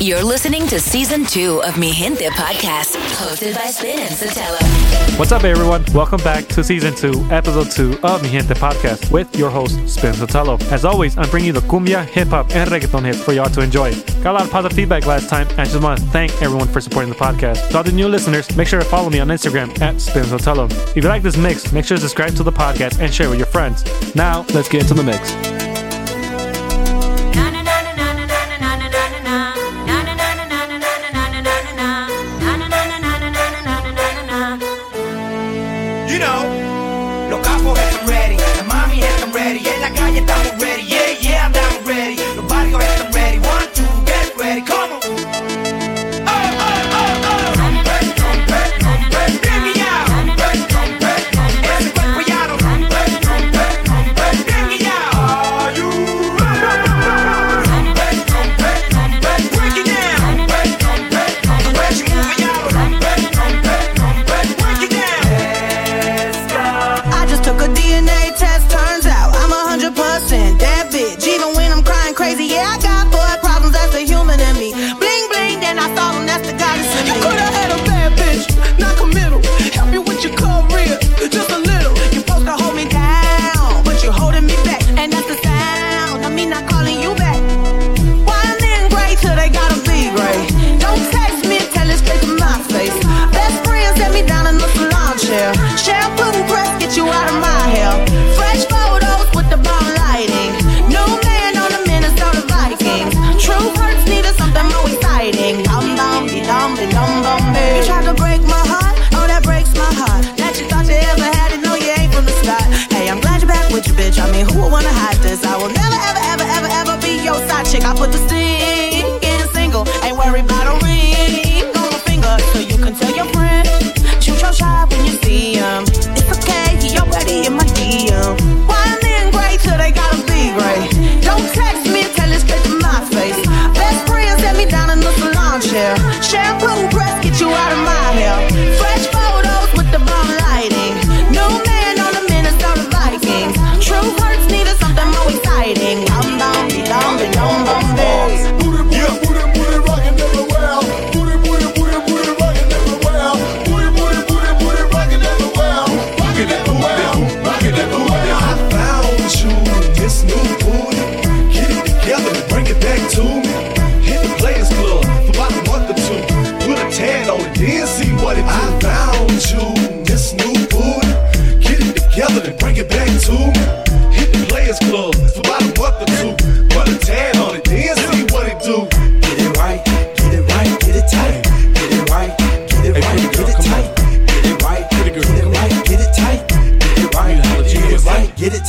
You're listening to season two of Mi Gente podcast, hosted by Spin and Sotelo. What's up, everyone? Welcome back to season two, episode two of Mi Gente podcast with your host, Spin Sotelo. As always, I'm bringing you the cumbia, hip hop, and reggaeton hits for y'all to enjoy. Got a lot of positive feedback last time, and I just want to thank everyone for supporting the podcast. To all the new listeners, make sure to follow me on Instagram at Spin Sotelo. If you like this mix, make sure to subscribe to the podcast and share with your friends. Now, let's get into the mix. Tell your friends.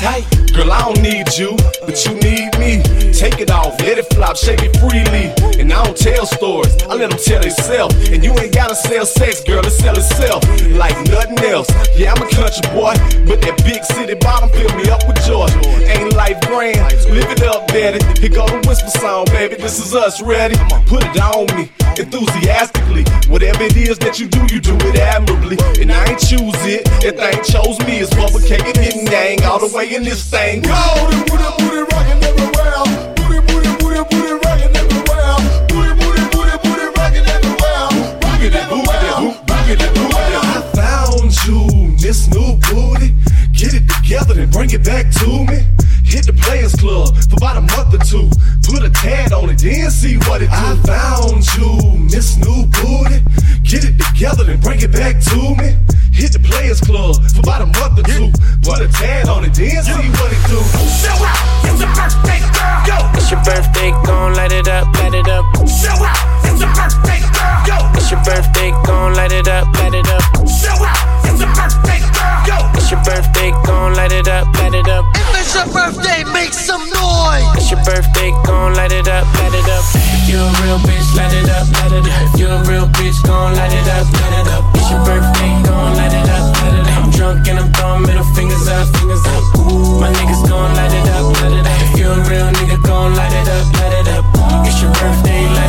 Girl, I don't need you, but you need. Take it off, let it flop, shake it freely. And I don't tell stories, I let them tell themselves. And you ain't gotta sell sex, girl, it sell itself like nothing else. Yeah, I'm a country boy, but that big city bottom fill me up with joy. Ain't life grand, live it up, daddy. Here go the whisper song, baby. This is us, ready? Put it on me, enthusiastically. Whatever it is that you do, you do it admirably. And I ain't choose it, that thing chose me. It's publicated and dang all the way in this thing. Go! Booty, booty, booty, rockin' everywhere. Bring it back to me. Hit the Players Club for about a month or two. Put a tad on it, then see what it do. I found you, this new booty. Get it together and bring it back to me. Hit the Players Club for about a month or two. Put a tad on it, then see what it do. Show out, it's your birthday, girl. Yo, It's your birthday, gon' light it up, light it up. show out, it's your birthday, girl. Yo, It's your birthday, gon' light it up, light it up. show out, it's your birthday, girl. Yo, It's your birthday, gon' light it up, light it up. If it's your birthday, make some noise. It's your birthday, gon' light it up, light it up. If you a real bitch, light it up, light it up. If you a real bitch, gon' light it up, light it up. It's your birthday, gon' light it up, light it up. I'm drunk and I'm throwing middle fingers up, fingers up. My niggas gon' light it up, light it up. If you a real nigga, gon' light it up, light it up. It's your birthday, light it up,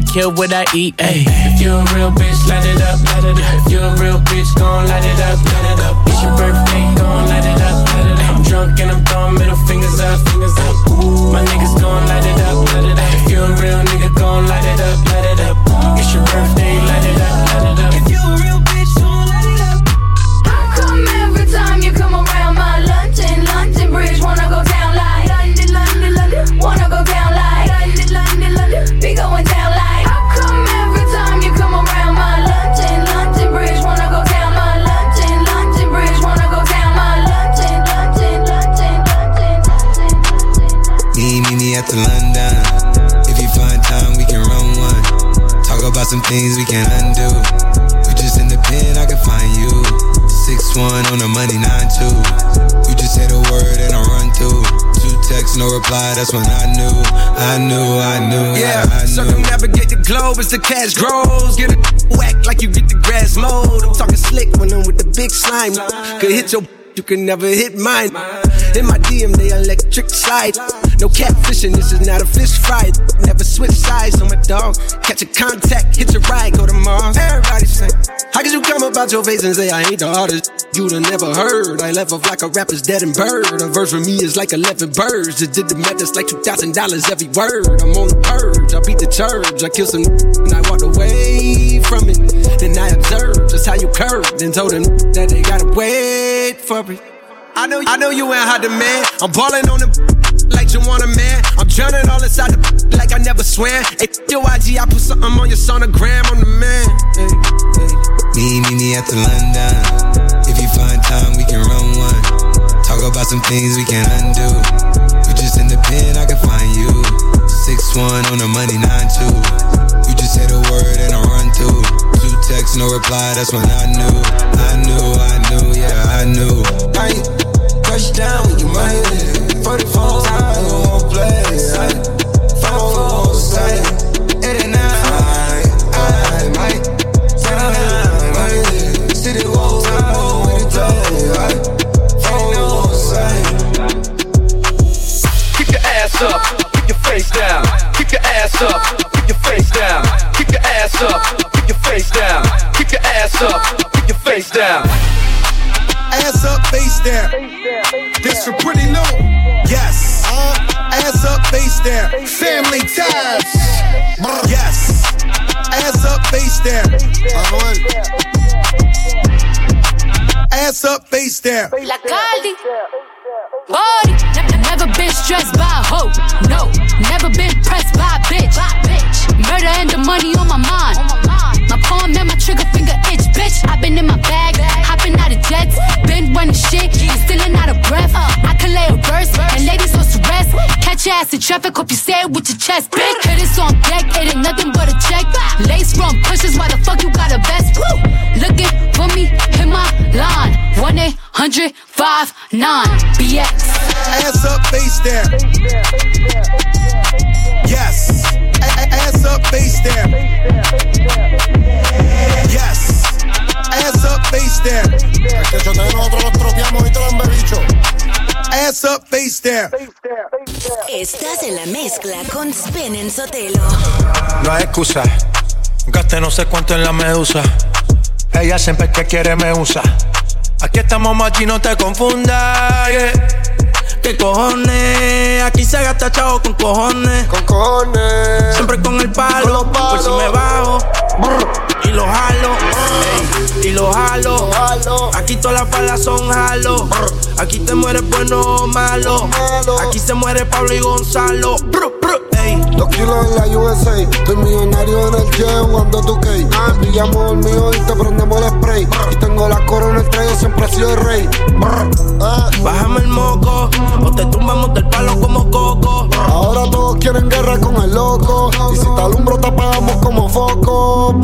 Kill what I eat. Ayy, if you a real bitch, light it up, light it up. If you a real bitch, gon' light it up, light it up. It's your birthday, gon' light it up, light it up. I'm drunk and I'm throwing middle fingers up, fingers up. My niggas gon' light it up, light it up. If you a real nigga, gon' light it up, light it up. It's your birthday, The London. If you find time, we can run one. Talk about some things we can undo. You just in the pen, I can find you. Six one on the money, nine two. You just say the word and I run through. Two texts, no reply. That's when I knew, I knew, I knew, Yeah, I, I knew. circumnavigate the globe as the cash grows. Get it whack like you get the grass mowed. I'm talking slick when I'm with the big slime. Could hit your, you can never hit mine. In my DM, they electric slide. No catfishing, this is not a fish fry. Never switch sides on my dog. Catch a contact, hit your ride, go to Mars. Everybody say, How could you come about your face and say I ain't the artist? You'd have never heard. I left off like a rapper's dead and bird. A verse for me is like 11 birds. Just did the math, that's like $2,000 every word. I'm on the purge, I beat the church. I killed some and I walked away from it. Then I observed just how you curved and told them that they gotta wait for it. I know, I know you ain't hot demand. I'm balling on like you want a man. I'm drowning all inside the like I never swam. Hey, your IG, I put something on your sonogram. I'm the man. Me, me, me at the London. If you find time, we can run one. Talk about some things we can undo. You just in the pen, I can find you. Six one on the money, nine two. You just say the word and I run through. Two texts, no reply. That's when I knew, I knew, I knew, yeah, I knew. I crush down with your money for times. play. Con Spin en Sotelo. No hay excusa. Gasté no sé cuánto en la medusa. Ella siempre que quiere me usa. Aquí estamos machi, no te confundas. yeah. ¿Qué cojones? Aquí se gasta chavo con cojones. Con cojones. Siempre con el palo. Con los Por si me bajo. Y lo jalo. ey, y lo jalo. jalo. Aquí todas las balas son jalo. Aquí te mueres bueno o malo. Malo. Aquí se muere Pablo y Gonzalo. Dos kilos en la USA. Estoy millonario en el jet jugando tu Te pillamos el mío y te prendemos el spray. Y tengo la corona el trayo, siempre he sido el rey. Ah, Bájame el moco, o te tumbamos del palo como coco. Ahora todos quieren guerra con el loco. Y si te alumbro, te apagamos como foco.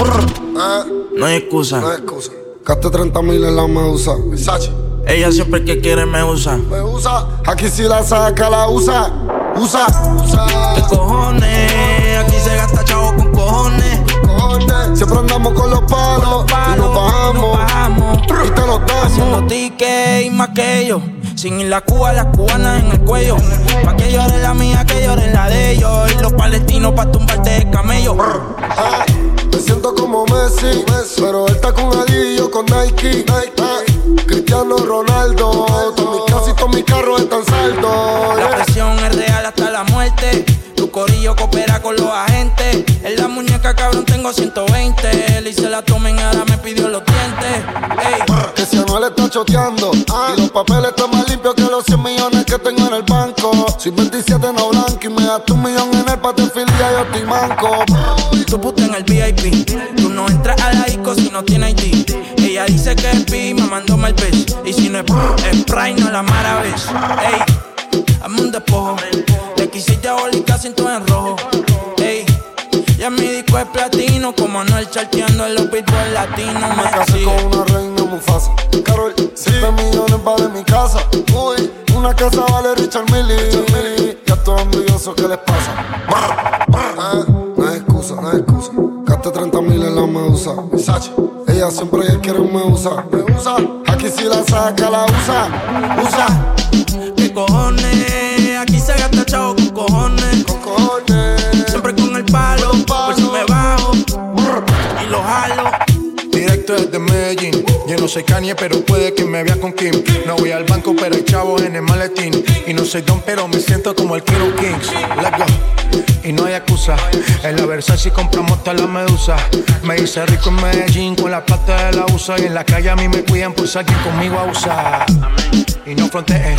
Ah, No hay excusa. no hay excusa. Gaste 30 mil en la medusa. Ella siempre que quiere me usa. Me usa. Aquí si la saca, la usa usa. usa. ¿Qué cojones? Aquí se gasta chavo con cojones. Siempre andamos con los palos, con los y nos bajamos. Y, bajamos. y te lo damos. Haciendo y más que ellos. Sin ir la Cuba, las cubanas en el cuello. Pa' que llore la mía, que llore la de ellos. Y los palestinos pa' tumbarte de camello. Ay, me siento como Messi, Messi, pero él está con Adillo, con Nike. Nike. Cristiano Ronaldo, todos mis casi todos mis carros están saldos. La presión es real hasta la muerte. Tu corillo coopera con los agentes. En la muñeca, cabrón, tengo 120. Él hice la tomen, ahora me pidió los dientes. Ey. Que si Anuel está choteando y los papeles están más limpios que los 100 millones que tengo en el banco. Soy 27 no blanco y me das un millón en el patefilia yo estoy manco. Tu puta en el VIP. Tú no entras a la disco si no tienes ID. Ella dice que es el. Y si no es Prime, no la maravilla. Ey, hazme un despojo. Le quisiste abolicar cinto en rojo. Ey, ya mi disco es platino. Como Anuel charteando en los beatbox latinos. Me casé con una reina Mufasa. Carol, 7 millones vale mi casa. Uy, una casa vale Richard Millie. Ya todos envidiosos, ¿qué les pasa? Eh, no hay excusa, no hay excusa. Gasté 30 mil en la medusa. Ella siempre quiere un me usa. Me usa. Si la saca, la usa. Usa. No soy Kanye, pero puede que me vea con Kim. No voy al banco, pero hay chavos en el maletín. Y no soy Don, pero me siento como el of Kings. Let's go. Y no hay excusa. En la Versace compramos toda la medusa. Me hice rico en Medellín con la plata de la USA. Y en la calle a mí me cuidan por si conmigo abusa. Y no fronteen.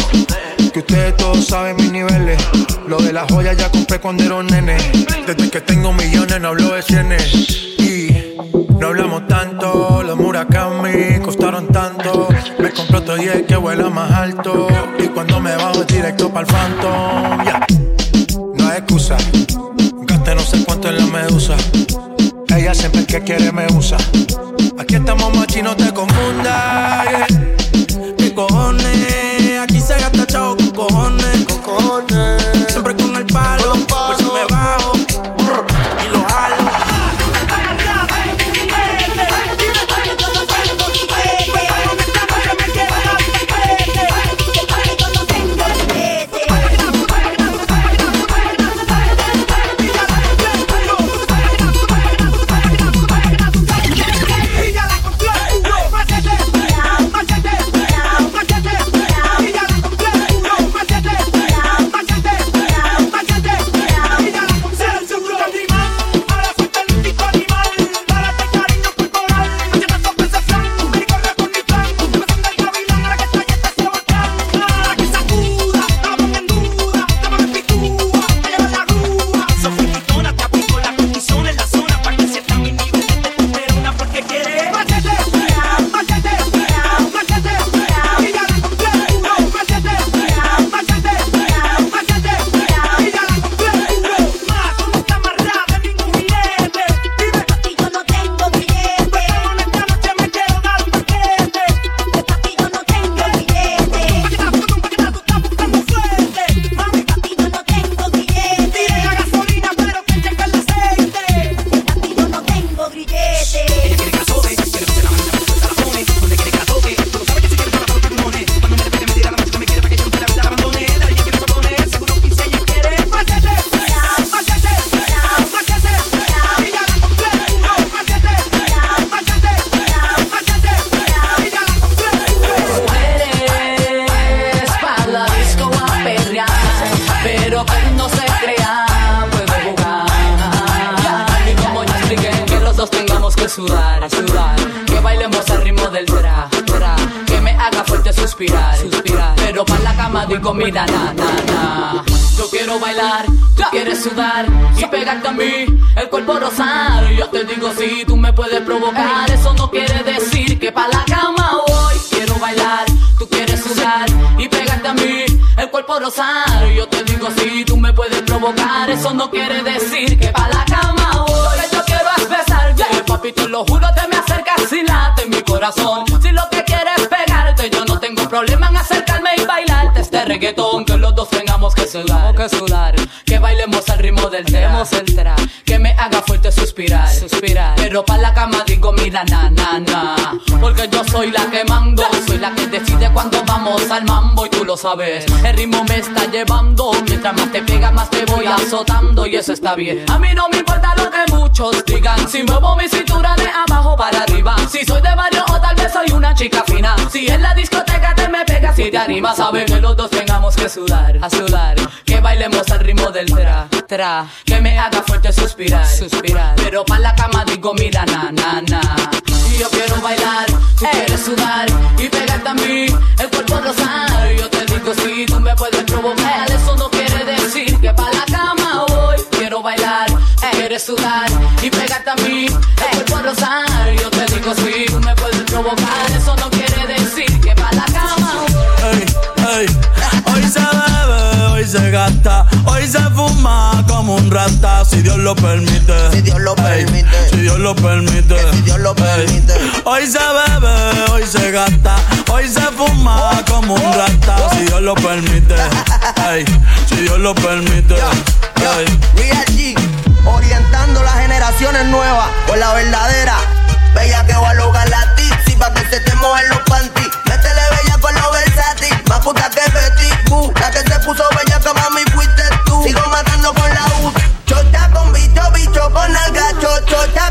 Que ustedes todos saben mis niveles. Lo de las joyas ya compré cuando era un nene. Desde que tengo millones no hablo de cienes. Y no hablamos tanto, los Costaron tanto. Me compré otro 10 que vuela más alto. Y cuando me bajo es directo para el Phantom. Ya, no hay excusa. Gasté no sé cuánto en la medusa. Ella siempre que quiere me usa. Aquí estamos machi, no te confundas. yeah. Suspirar, suspirar, pero pa' la cama digo mira na na, porque yo soy la que mando, soy la que decide cuando vamos al mambo y tú lo sabes, el ritmo me está llevando, mientras más te pega más te voy azotando y eso está bien, a mí no me importa lo que muchos digan, si muevo mi cintura de abajo para arriba, si soy de barrio o tal vez soy una chica fina, si en la discoteca te me pegas si te animas, saber que los dos tengamos que sudar, a sudar, que bailemos al ritmo del tra, tra, que me haga fuerte suspirar, suspirar, pero pa' la cama digo mira na na na, y yo quiero bailar, tú quieres sudar y pegarte a mí, el cuerpo rozar, yo te digo si tú me puedes provocar, eso no quiere decir que pa' la cama voy, quiero bailar, quieres sudar y pegarte a mí, el cuerpo rozar, yo te digo si tú me puedes provocar, eso no quiere decir que pa' la cama. Hoy se bebe, hoy se gasta, hoy se fuma como un rata, si Dios lo permite. Si Dios lo permite. Si Dios lo permite. Si Dios lo permite. Hoy se bebe, hoy se gasta, hoy se fuma como un rata, si Dios lo permite. Ey, si Dios lo permite. Ey. Real G, orientando las generaciones nuevas por la verdadera. Bella que va a lograr la tipsy pa' que se te mojen los panties. Métele bella con los versátil, más puta que Betty Boo. La que se puso bella que mami fuiste tú. Sigo matando con la U. Chota con bicho, bicho con alga. Cho, chota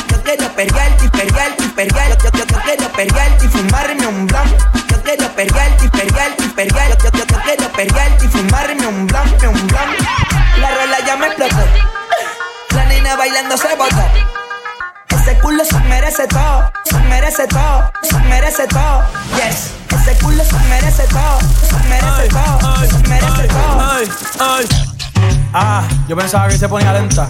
Quiero perrearte perrearte y perrearte. Yo, yo, yo quiero perrearte y fumarme un blon. Yo quiero perrearte perrearte y perrearte. Yo, yo, yo quiero perrearte y fumarme un blon, un blon. La rola ya me explotó. La nena bailando se botó. Ese culo se merece todo, se merece todo, se merece todo. Yes, ese culo se merece todo, se merece todo, se merece todo. Ay, ay. Ah, yo pensaba que se ponía lenta.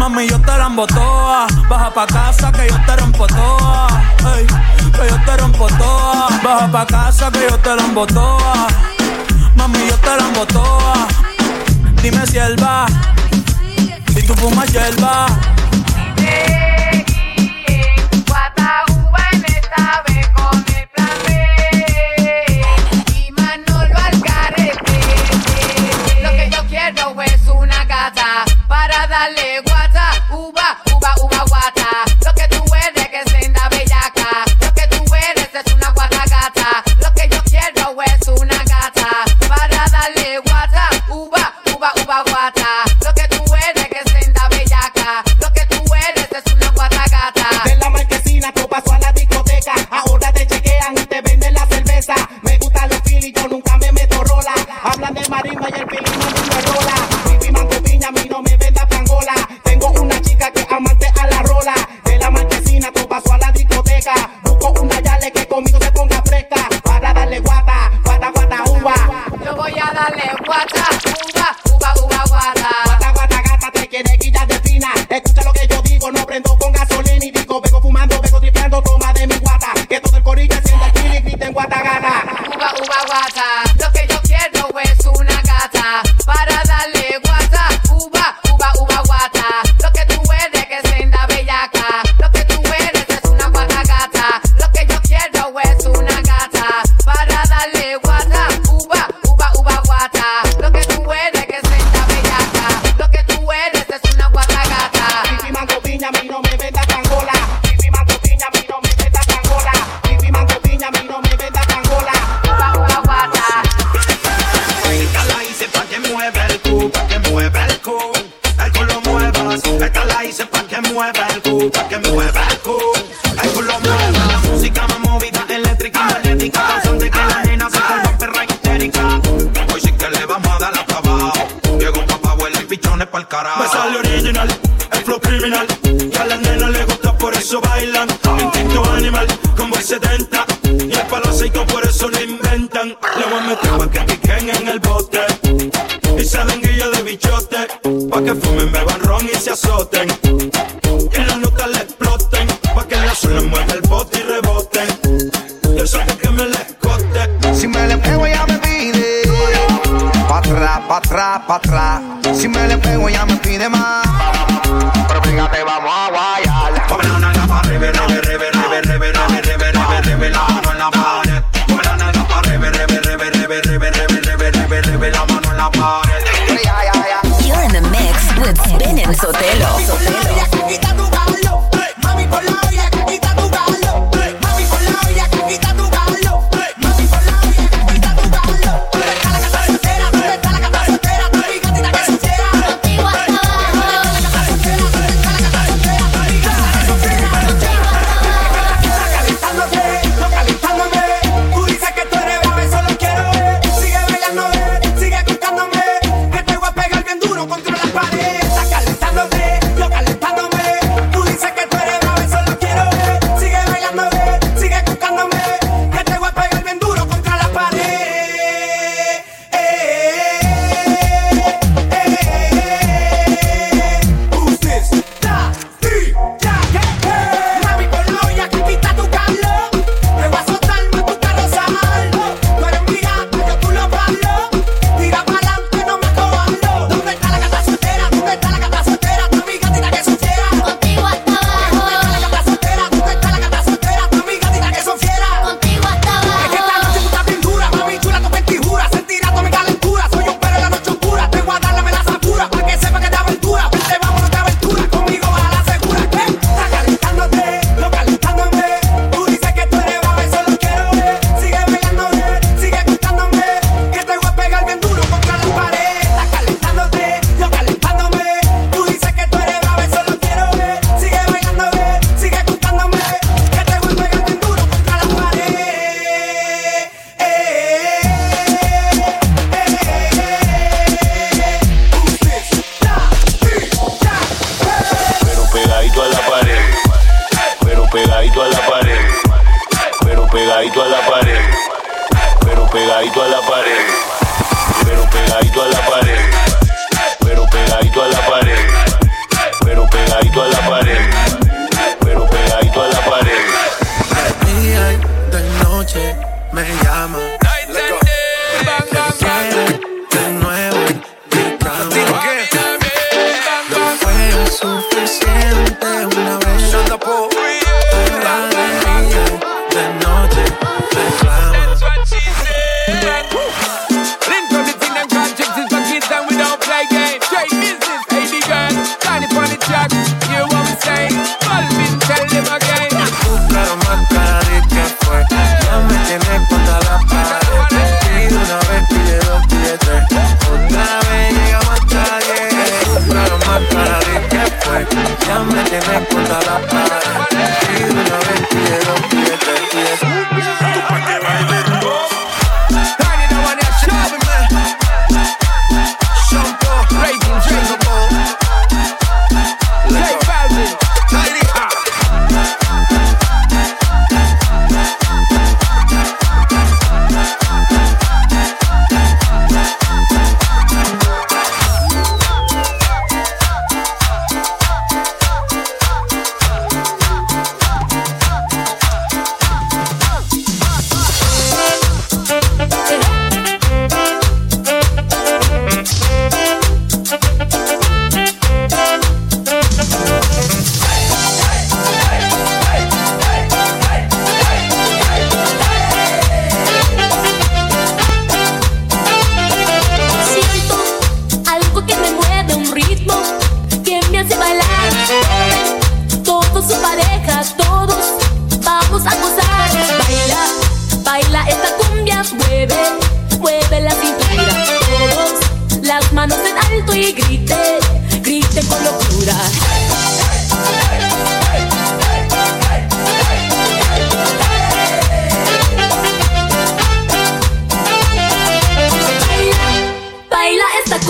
Mami, yo te la embotoa. Baja pa' casa que yo te rompo toa. Que yo te rompo toa. Baja pa' casa que yo te la embotoa. Mami, yo te la embotoa. Dime si él va. Si tú fumas hierba. Guataúba atrás, atrás. Si me le pego, ya me pide más. Pero fíjate, vamos a guayar. Come la nalga pa' rebe, mano en la pared. Come mano en la pared. You're in the mix with Spin Sotelo.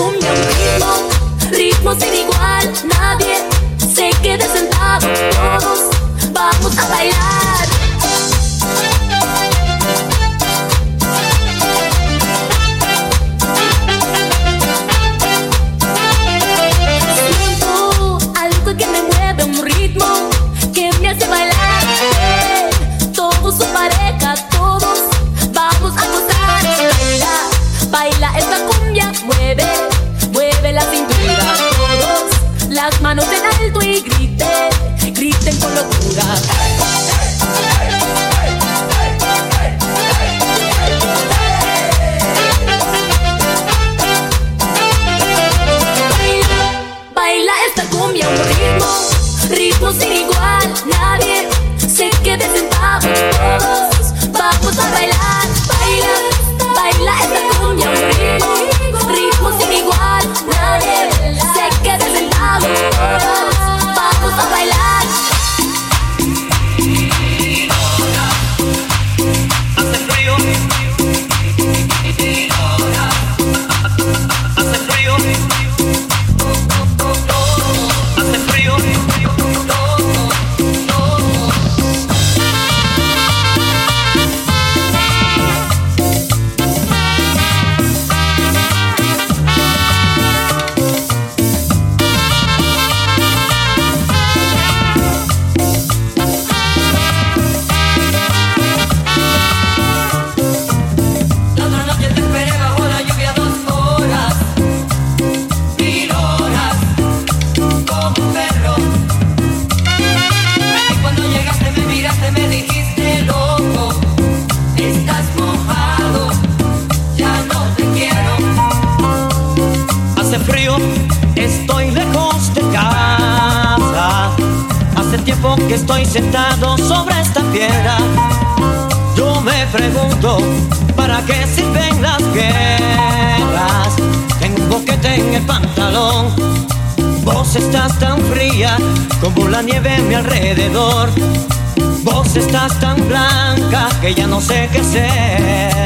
un ritmo, ritmo sin igual. Nadie se quede sentado, todos vamos a bailar. y griten, griten con locura. Baila esta cumbia un ritmo, ritmo sin igual. Nadie se quede sentado, vamos a bailar. Baila, baila esta cumbia un ritmo, ritmo sin igual. Nadie se quede sentado. ya no sé qué ser.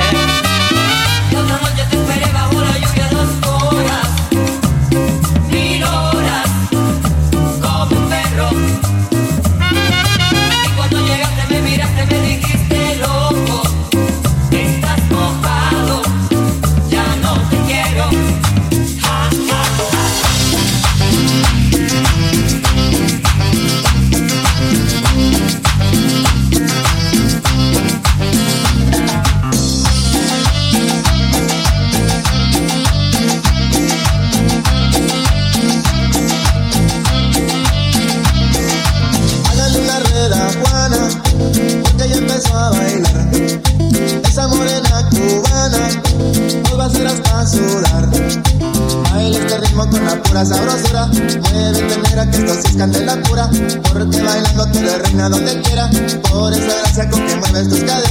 donde quiera. Por esa gracia con que mueves tus caderas.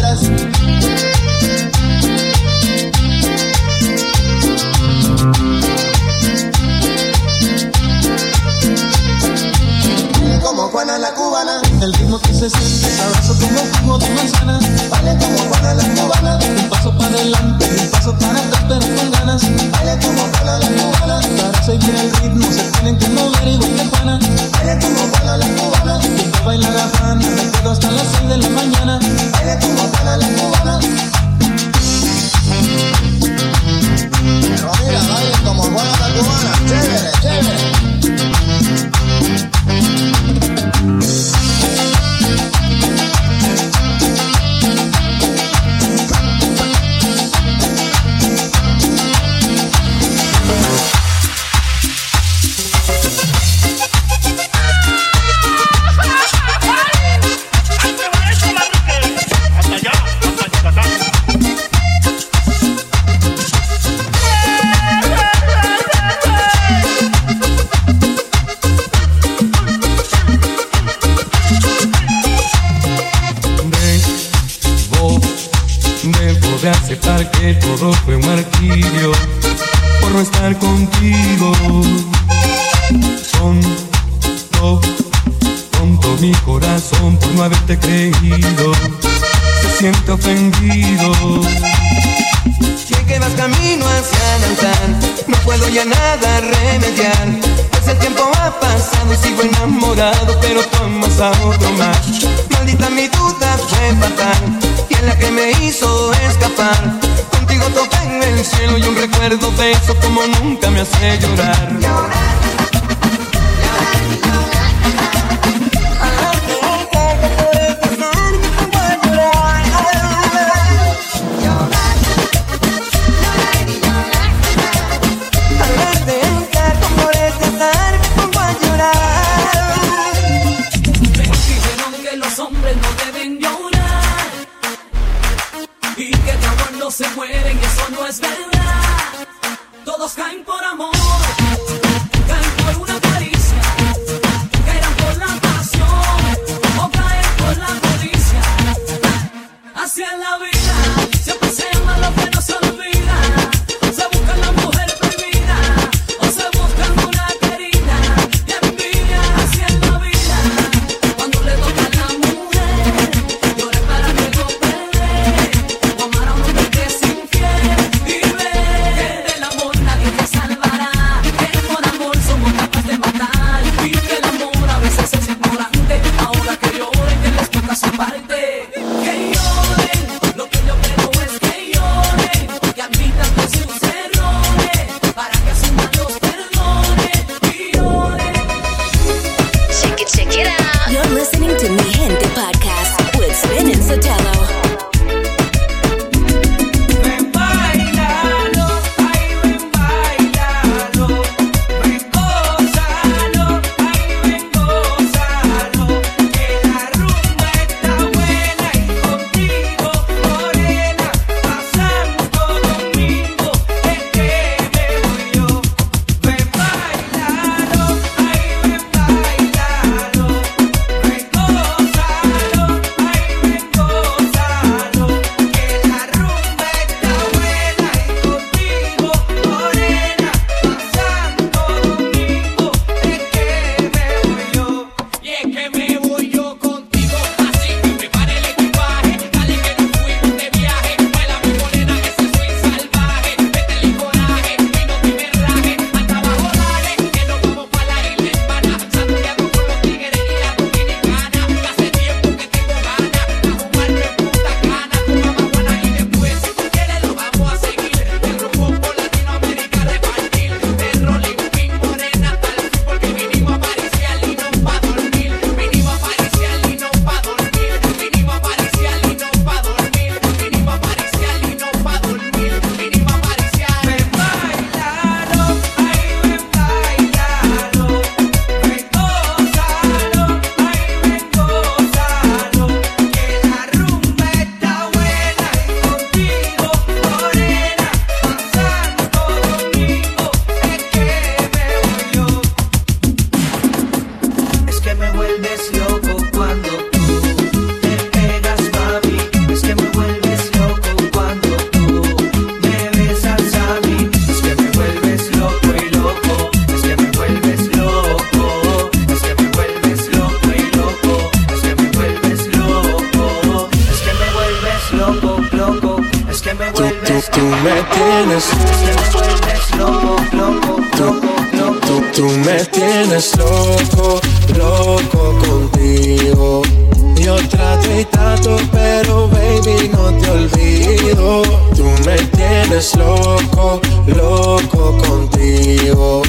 vuelves loco, loco contigo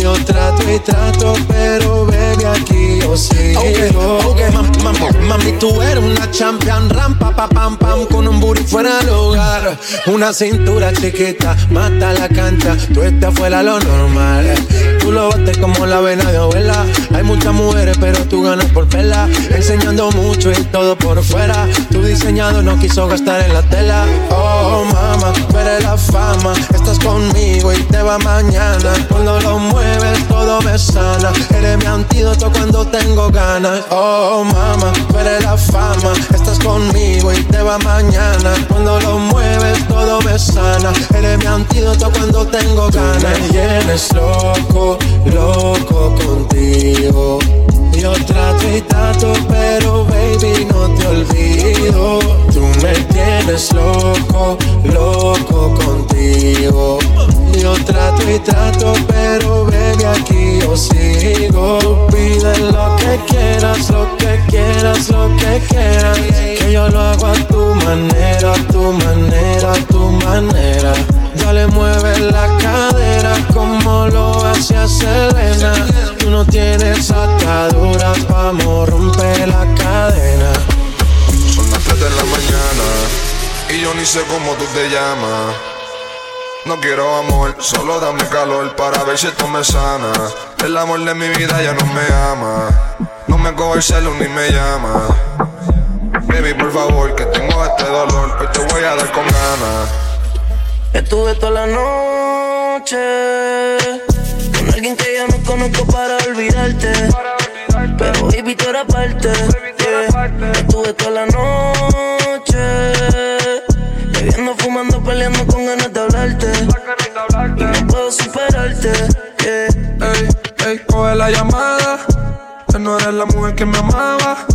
yo trato y trato, pero baby, aquí yo sí. Okay, okay. Mam, mam, mami, tú eres una champion, rampa, pa, pam, pam, con un booty fuera del hogar. Una cintura chiquita, mata la cancha, tú estás fuera lo normal. Tú lo bates como la vena de abuela. Hay muchas mujeres, pero tú ganas por pela. Enseñando mucho y todo por fuera. Tu diseñado no quiso gastar en la tela. Oh, mama, tú la fama. Estás conmigo y te va mañana. Cuando lo mueves me ves todo me sana. Eres mi antídoto cuando tengo ganas. Oh, mama, tú eres la fama. Estás conmigo y te va mañana. Cuando lo mueves todo me sana. Eres mi antídoto cuando tengo ganas. Tú me llenes loco, loco contigo. Yo trato y trato, pero baby, no te olvido. Tú me tienes loco, loco contigo. Yo trato y trato, pero baby, aquí yo sigo. Pide lo que quieras, lo que quieras, lo que quieras. Que yo lo hago a tu manera, a tu manera, a tu manera. Dale, mueve la cadera como lo hacía Selena. Tú no tienes ataduras, vamos, romper la cadena. Son las 3 de la mañana y yo ni sé cómo tú te llamas. No quiero amor, solo dame calor para ver si esto me sana. El amor de mi vida ya no me ama. No me coge el celu ni me llama. Baby, por favor, que tengo este dolor. Hoy te voy a dar con ganas. Estuve toda la noche con alguien que yo no conozco para olvidarte. Pero baby, tú eras parte. Estuve toda la noche bebiendo, fumando, peleando con ganas de hablarte. Y no puedo superarte. Ey, ey, coge la llamada. Que no eres la mujer que me amaba.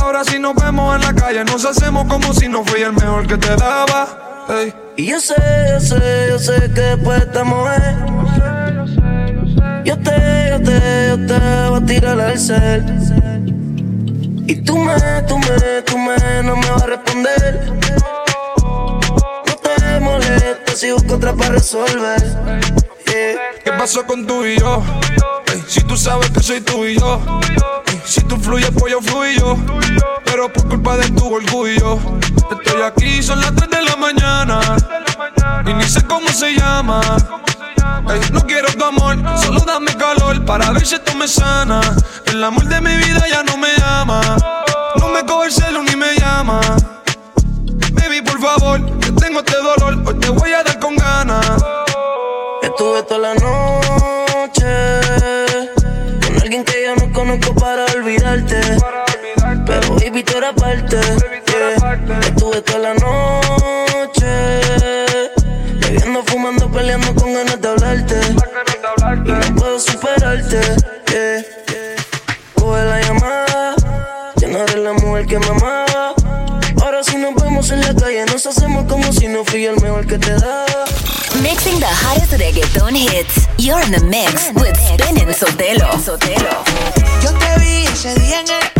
Ahora si nos vemos en la calle, nos hacemos como si no fui el mejor que te daba. Y yo sé, yo sé, yo sé que después de esta mujer Yo te, yo te, yo te voy a tirar al cel. Y tú me, tú me, tú me, no me vas a responder. No te molestes si busco otra para resolver. ¿Qué pasó con tú y yo? Si tú sabes que soy tú y yo. Si tú fluyes, pues yo fluyo. Pero por culpa de tu orgullo. Estoy aquí, son las 3 de la mañana. Y ni sé cómo se llama. No quiero tu amor, solo dame calor para ver si esto me sana. El amor de mi vida ya no me ama. No me coge el celu ni me llama. Baby, por favor, que tengo este dolor. Hoy te voy a dar hottest reggaeton hits. You're in the mix with Sotelo. Sotelo. Yo te vi ese día en el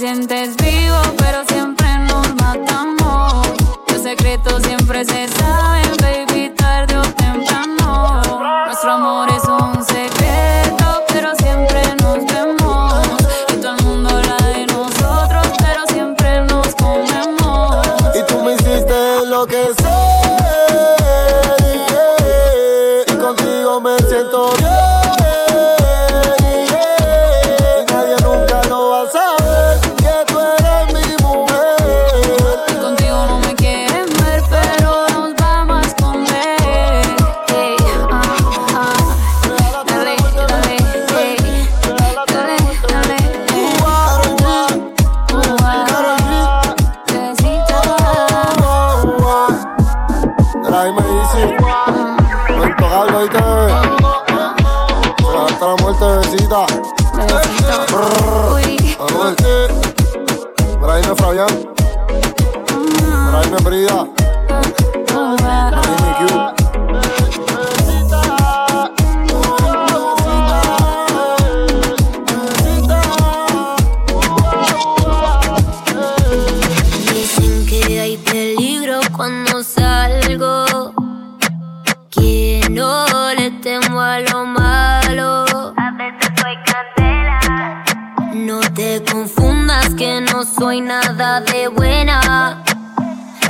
sientes vivo, pero siempre nos matamos. Los secretos siempre se saben. que no soy nada de buena.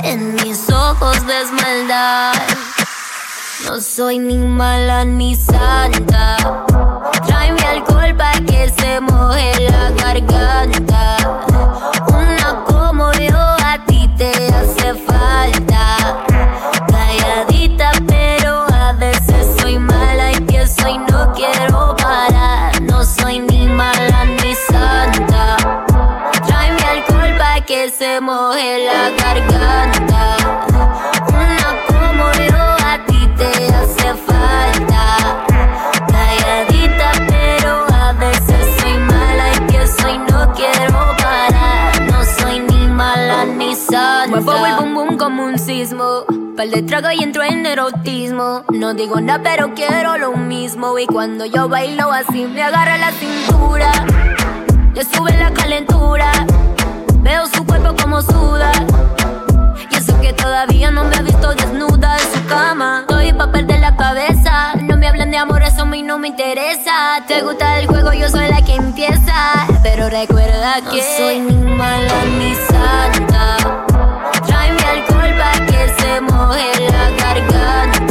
En mis ojos ves maldad. No soy ni mala ni santa. Tráeme alcohol para que se moje la garganta. se moje la garganta. Una como yo a ti te hace falta. Calladita, pero a veces soy mala y pienso y no quiero parar. No soy ni mala ni santa. Muevo el bum bum como un sismo. Pal de trago y entro en erotismo. No digo nada, pero quiero lo mismo. Y cuando yo bailo así, me agarra la cintura. Le sube la calentura. Veo su cuerpo como suda. Y eso que todavía no me ha visto desnuda en su cama. Estoy pa' perder la cabeza. No me hablan de amor, eso a mí no me interesa. Te gusta el juego, yo soy la que empieza. Pero recuerda que no soy ni mala ni santa. Tráeme alcohol pa' que se moje la garganta.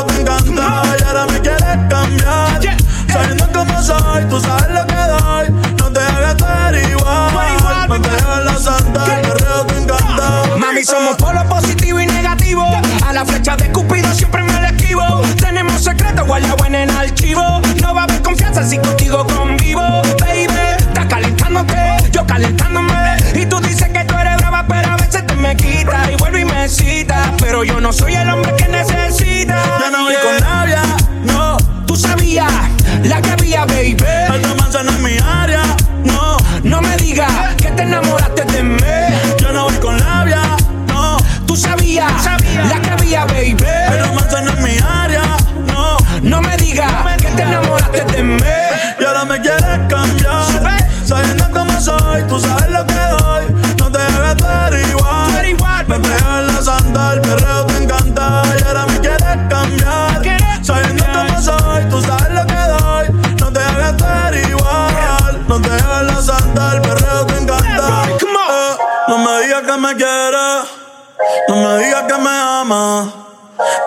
Soy, tú sabes lo que doy. No te hagas estar igual. No te hagas la santa, el perreo te encanta. Mami, somos polo positivo y negativo. A la flecha de Cupido siempre me la esquivo. Tenemos secretos guardados en el archivo. No va a haber confianza si contigo convivo. Baby, estás calentándote, yo calentándome. Y tú dices que tú eres brava, pero a veces te me quita. Y vuelve y me cita. Pero yo no soy el hombre que necesita.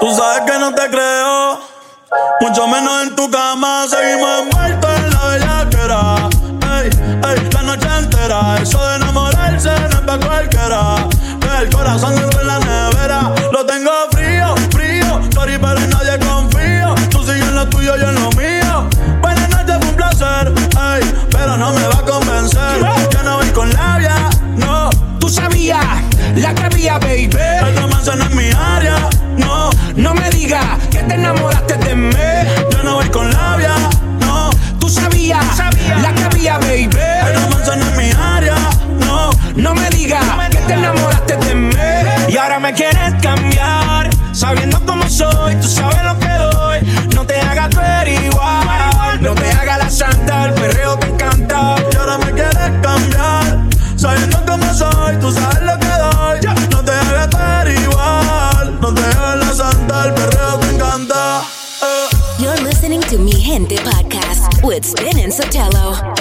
Tú sabes que no te creo. Mucho menos en tu cama. Seguimos en soy, tú sabes lo que doy. No te hagas ver igual. No te hagas la santa, el perreo te encanta. Y ahora me quieres cambiar. Sabiendo cómo soy, tú sabes lo que doy. No te hagas estar igual. No te hagas la santa, el perreo te encanta. Eh. You're listening to Mi Gente podcast with Spin and Sotelo.